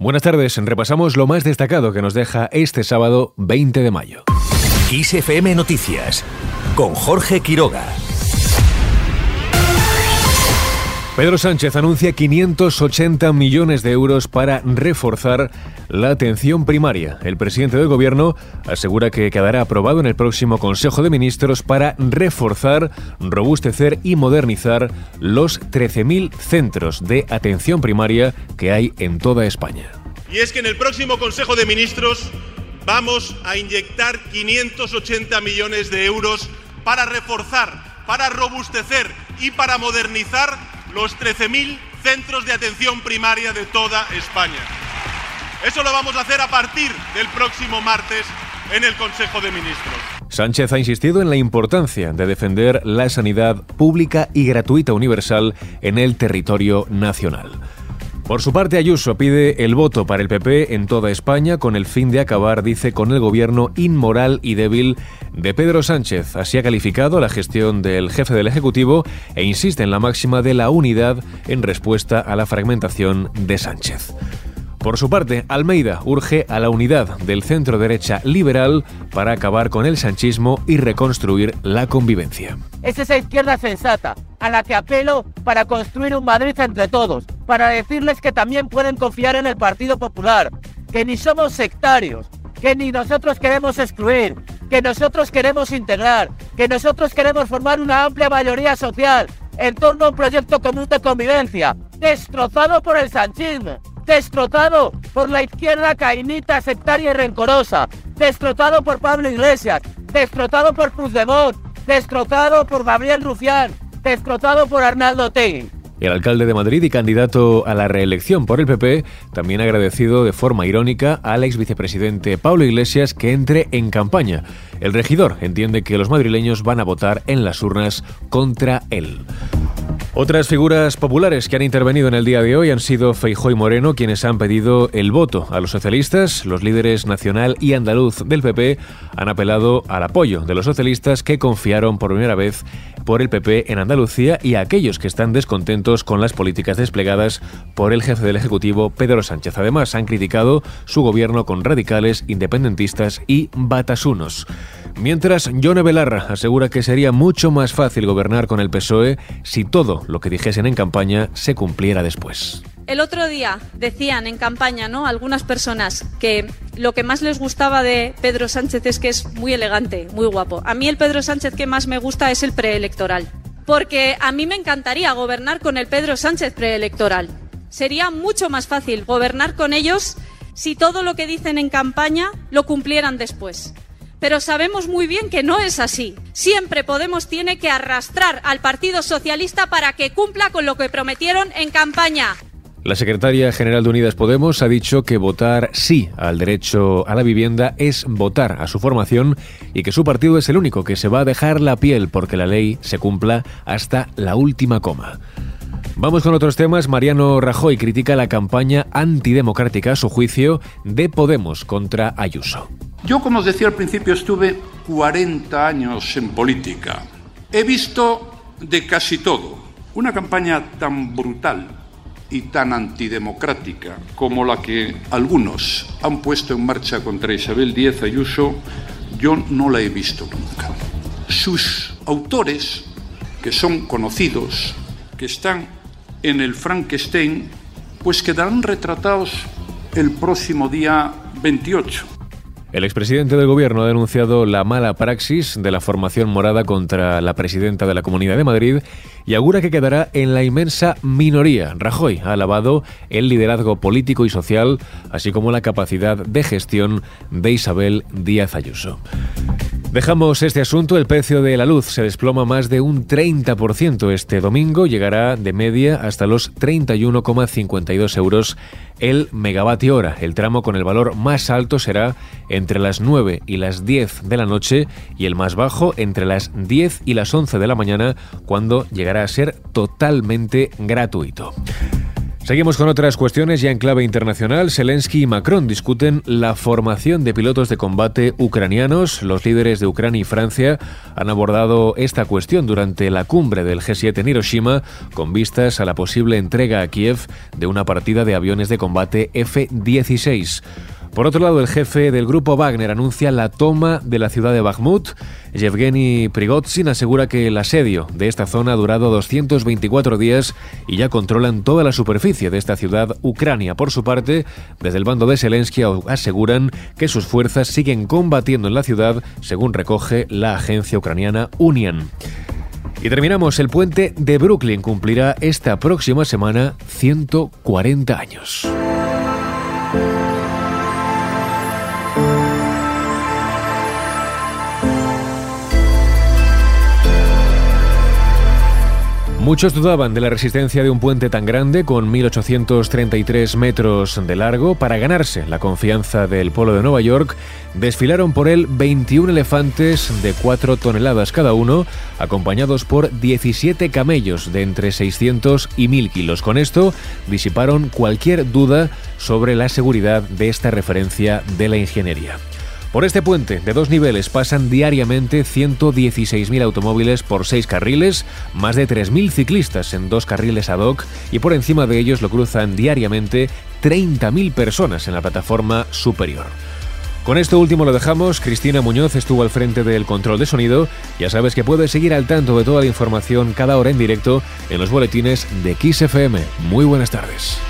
Buenas tardes, repasamos lo más destacado que nos deja este sábado 20 de mayo. XFM Noticias con Jorge Quiroga. Pedro Sánchez anuncia 580 millones de euros para reforzar la atención primaria. El presidente del gobierno asegura que quedará aprobado en el próximo Consejo de Ministros para reforzar, robustecer y modernizar los 13.000 centros de atención primaria que hay en toda España. Y es que en el próximo Consejo de Ministros vamos a inyectar 580 millones de euros para reforzar, para robustecer y para modernizar los 13.000 centros de atención primaria de toda España. Eso lo vamos a hacer a partir del próximo martes en el Consejo de Ministros. Sánchez ha insistido en la importancia de defender la sanidad pública y gratuita universal en el territorio nacional. Por su parte, Ayuso pide el voto para el PP en toda España con el fin de acabar, dice, con el gobierno inmoral y débil de Pedro Sánchez. Así ha calificado la gestión del jefe del Ejecutivo e insiste en la máxima de la unidad en respuesta a la fragmentación de Sánchez. Por su parte, Almeida urge a la unidad del centro derecha liberal para acabar con el sanchismo y reconstruir la convivencia. Es esa izquierda sensata a la que apelo para construir un Madrid entre todos, para decirles que también pueden confiar en el Partido Popular, que ni somos sectarios, que ni nosotros queremos excluir, que nosotros queremos integrar, que nosotros queremos formar una amplia mayoría social en torno a un proyecto común de convivencia, destrozado por el sanchismo destrozado por la izquierda cainita, sectaria y rencorosa, destrozado por Pablo Iglesias, destrozado por Puigdemont, destrozado por Gabriel Rufián, destrozado por Arnaldo Tegui. El alcalde de Madrid y candidato a la reelección por el PP también ha agradecido de forma irónica al ex vicepresidente Pablo Iglesias que entre en campaña. El regidor entiende que los madrileños van a votar en las urnas contra él. Otras figuras populares que han intervenido en el día de hoy han sido Feijó y Moreno, quienes han pedido el voto a los socialistas. Los líderes nacional y andaluz del PP han apelado al apoyo de los socialistas que confiaron por primera vez por el PP en Andalucía y a aquellos que están descontentos con las políticas desplegadas por el jefe del Ejecutivo, Pedro Sánchez. Además, han criticado su gobierno con radicales, independentistas y batasunos. Mientras, Yone Belarra asegura que sería mucho más fácil gobernar con el PSOE si todo lo que dijesen en campaña se cumpliera después. El otro día decían en campaña, ¿no? Algunas personas que lo que más les gustaba de Pedro Sánchez es que es muy elegante, muy guapo. A mí el Pedro Sánchez que más me gusta es el preelectoral. Porque a mí me encantaría gobernar con el Pedro Sánchez preelectoral. Sería mucho más fácil gobernar con ellos si todo lo que dicen en campaña lo cumplieran después pero sabemos muy bien que no es así. Siempre Podemos tiene que arrastrar al Partido Socialista para que cumpla con lo que prometieron en campaña. La secretaria general de Unidas Podemos ha dicho que votar sí al derecho a la vivienda es votar a su formación y que su partido es el único que se va a dejar la piel porque la ley se cumpla hasta la última coma. Vamos con otros temas. Mariano Rajoy critica la campaña antidemocrática, a su juicio, de Podemos contra Ayuso. Yo, como os decía al principio, estuve 40 años en política. He visto de casi todo. Una campaña tan brutal y tan antidemocrática como la que algunos han puesto en marcha contra Isabel Díaz Ayuso, yo no la he visto nunca. Sus autores, que son conocidos, que están en el Frankenstein, pues quedarán retratados el próximo día 28. El expresidente del gobierno ha denunciado la mala praxis de la formación morada contra la presidenta de la Comunidad de Madrid y augura que quedará en la inmensa minoría. Rajoy ha alabado el liderazgo político y social, así como la capacidad de gestión de Isabel Díaz Ayuso. Dejamos este asunto. El precio de la luz se desploma más de un 30% este domingo. Llegará de media hasta los 31,52 euros el megavatio hora. El tramo con el valor más alto será entre las 9 y las 10 de la noche y el más bajo entre las 10 y las 11 de la mañana cuando llegará a ser totalmente gratuito. Seguimos con otras cuestiones ya en clave internacional. Zelensky y Macron discuten la formación de pilotos de combate ucranianos. Los líderes de Ucrania y Francia han abordado esta cuestión durante la cumbre del G7 en Hiroshima con vistas a la posible entrega a Kiev de una partida de aviones de combate F-16. Por otro lado, el jefe del grupo Wagner anuncia la toma de la ciudad de Bakhmut. Yevgeny Prigozhin asegura que el asedio de esta zona ha durado 224 días y ya controlan toda la superficie de esta ciudad. Ucrania, por su parte, desde el bando de Zelensky aseguran que sus fuerzas siguen combatiendo en la ciudad, según recoge la agencia ucraniana Union. Y terminamos, el puente de Brooklyn cumplirá esta próxima semana 140 años. Muchos dudaban de la resistencia de un puente tan grande, con 1.833 metros de largo. Para ganarse la confianza del pueblo de Nueva York, desfilaron por él 21 elefantes de 4 toneladas cada uno, acompañados por 17 camellos de entre 600 y 1.000 kilos. Con esto disiparon cualquier duda sobre la seguridad de esta referencia de la ingeniería. Por este puente de dos niveles pasan diariamente 116.000 automóviles por seis carriles, más de 3.000 ciclistas en dos carriles ad hoc y por encima de ellos lo cruzan diariamente 30.000 personas en la plataforma superior. Con esto último lo dejamos. Cristina Muñoz estuvo al frente del control de sonido. Ya sabes que puedes seguir al tanto de toda la información cada hora en directo en los boletines de XFM. Muy buenas tardes.